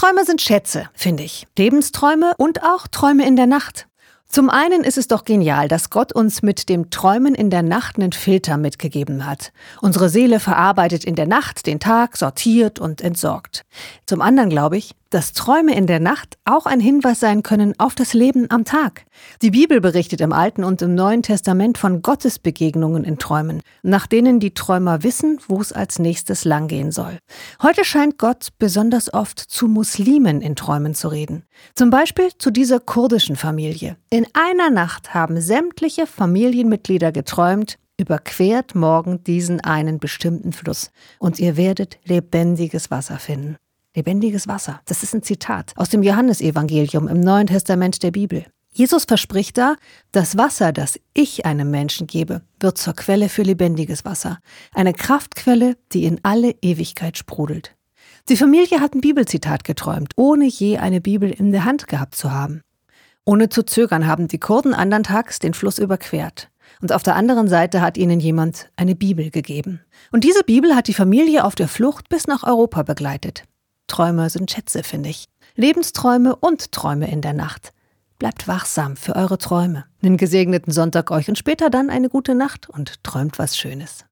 Träume sind Schätze, finde ich. Lebensträume und auch Träume in der Nacht. Zum einen ist es doch genial, dass Gott uns mit dem Träumen in der Nacht einen Filter mitgegeben hat. Unsere Seele verarbeitet in der Nacht den Tag, sortiert und entsorgt. Zum anderen glaube ich, dass Träume in der Nacht auch ein Hinweis sein können auf das Leben am Tag. Die Bibel berichtet im Alten und im Neuen Testament von Gottes Begegnungen in Träumen, nach denen die Träumer wissen, wo es als nächstes langgehen soll. Heute scheint Gott besonders oft zu Muslimen in Träumen zu reden. Zum Beispiel zu dieser kurdischen Familie. In einer Nacht haben sämtliche Familienmitglieder geträumt, überquert morgen diesen einen bestimmten Fluss und ihr werdet lebendiges Wasser finden. Lebendiges Wasser. Das ist ein Zitat aus dem Johannesevangelium im Neuen Testament der Bibel. Jesus verspricht da, das Wasser, das ich einem Menschen gebe, wird zur Quelle für lebendiges Wasser. Eine Kraftquelle, die in alle Ewigkeit sprudelt. Die Familie hat ein Bibelzitat geträumt, ohne je eine Bibel in der Hand gehabt zu haben. Ohne zu zögern haben die Kurden andern Tags den Fluss überquert. Und auf der anderen Seite hat ihnen jemand eine Bibel gegeben. Und diese Bibel hat die Familie auf der Flucht bis nach Europa begleitet. Träume sind Schätze, finde ich. Lebensträume und Träume in der Nacht. Bleibt wachsam für eure Träume. Einen gesegneten Sonntag euch und später dann eine gute Nacht und träumt was Schönes.